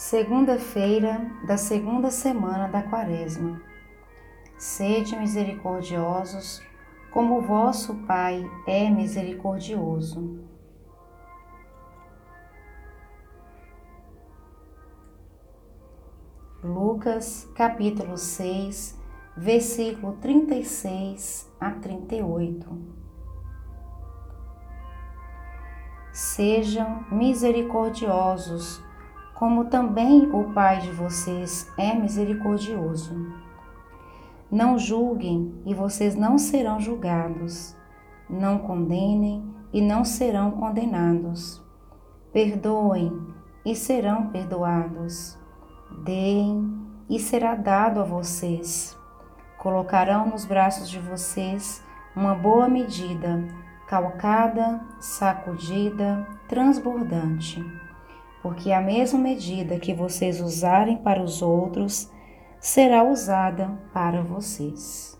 Segunda-feira da segunda semana da Quaresma. Sede misericordiosos, como vosso Pai é misericordioso. Lucas, capítulo 6, versículo 36 a 38. Sejam misericordiosos, como também o Pai de vocês é misericordioso. Não julguem e vocês não serão julgados. Não condenem e não serão condenados. Perdoem e serão perdoados. Deem e será dado a vocês. Colocarão nos braços de vocês uma boa medida, calcada, sacudida, transbordante porque a mesma medida que vocês usarem para os outros será usada para vocês.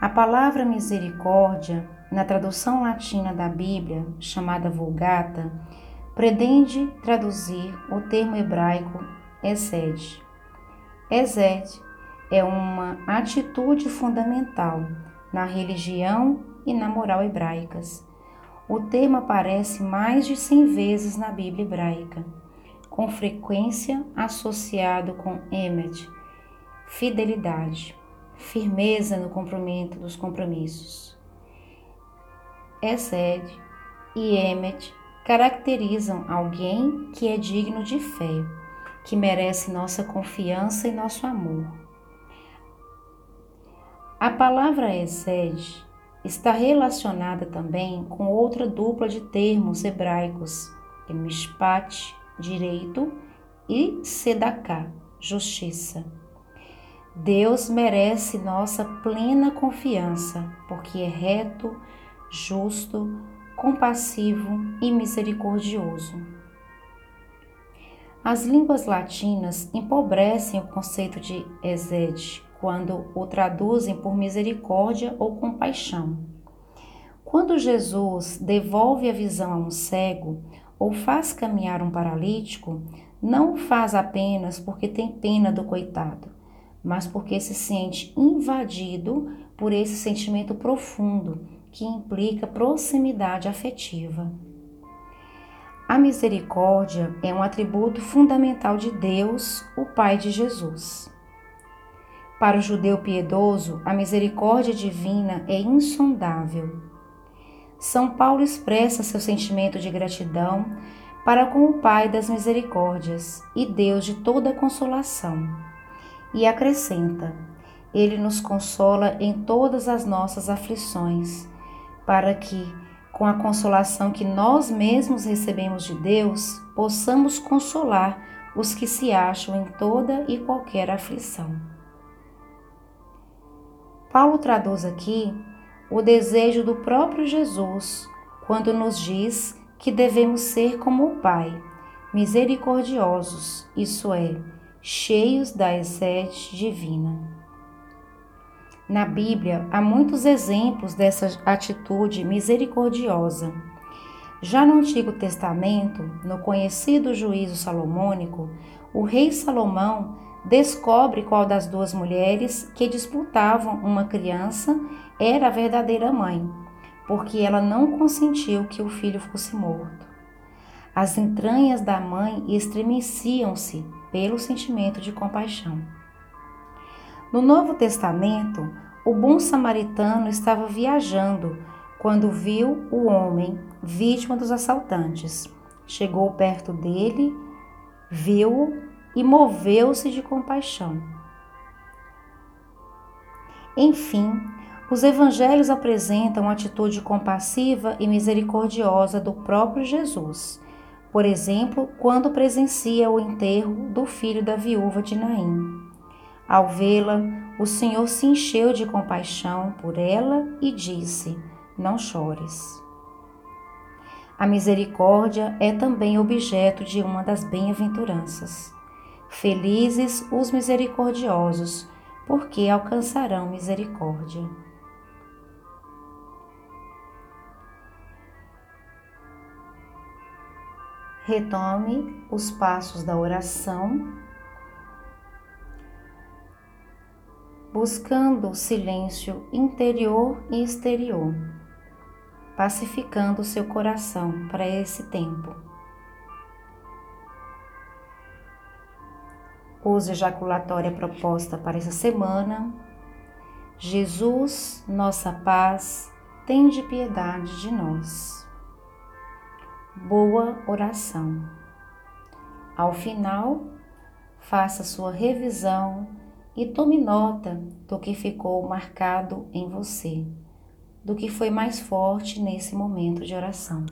A palavra misericórdia, na tradução latina da Bíblia, chamada Vulgata, pretende traduzir o termo hebraico Esed. Esed é uma atitude fundamental na religião e na moral hebraicas o termo aparece mais de 100 vezes na Bíblia hebraica, com frequência associado com emet, fidelidade, firmeza no cumprimento dos compromissos. Esed e emet caracterizam alguém que é digno de fé, que merece nossa confiança e nosso amor. A palavra Esed está relacionada também com outra dupla de termos hebraicos, que é mishpat, direito, e sedaká, justiça. Deus merece nossa plena confiança, porque é reto, justo, compassivo e misericordioso. As línguas latinas empobrecem o conceito de Ezed, quando o traduzem por misericórdia ou compaixão. Quando Jesus devolve a visão a um cego ou faz caminhar um paralítico, não o faz apenas porque tem pena do coitado, mas porque se sente invadido por esse sentimento profundo que implica proximidade afetiva. A misericórdia é um atributo fundamental de Deus, o Pai de Jesus. Para o judeu piedoso, a misericórdia divina é insondável. São Paulo expressa seu sentimento de gratidão para com o Pai das misericórdias e Deus de toda consolação. E acrescenta: Ele nos consola em todas as nossas aflições, para que, com a consolação que nós mesmos recebemos de Deus, possamos consolar os que se acham em toda e qualquer aflição. Paulo traduz aqui o desejo do próprio Jesus quando nos diz que devemos ser como o Pai, misericordiosos, isso é, cheios da essência divina. Na Bíblia há muitos exemplos dessa atitude misericordiosa. Já no Antigo Testamento, no conhecido juízo salomônico, o rei Salomão descobre qual das duas mulheres que disputavam uma criança era a verdadeira mãe, porque ela não consentiu que o filho fosse morto. As entranhas da mãe estremeciam-se pelo sentimento de compaixão. No Novo Testamento, o bom samaritano estava viajando quando viu o homem vítima dos assaltantes. Chegou perto dele, viu-o e moveu-se de compaixão. Enfim, os evangelhos apresentam a atitude compassiva e misericordiosa do próprio Jesus. Por exemplo, quando presencia o enterro do filho da viúva de Naim. Ao vê-la, o Senhor se encheu de compaixão por ela e disse: Não chores. A misericórdia é também objeto de uma das bem-aventuranças. Felizes os misericordiosos, porque alcançarão misericórdia. Retome os passos da oração, buscando silêncio interior e exterior, pacificando seu coração para esse tempo. Use ejaculatória proposta para essa semana. Jesus, nossa paz, tende piedade de nós. Boa oração. Ao final, faça sua revisão e tome nota do que ficou marcado em você, do que foi mais forte nesse momento de oração.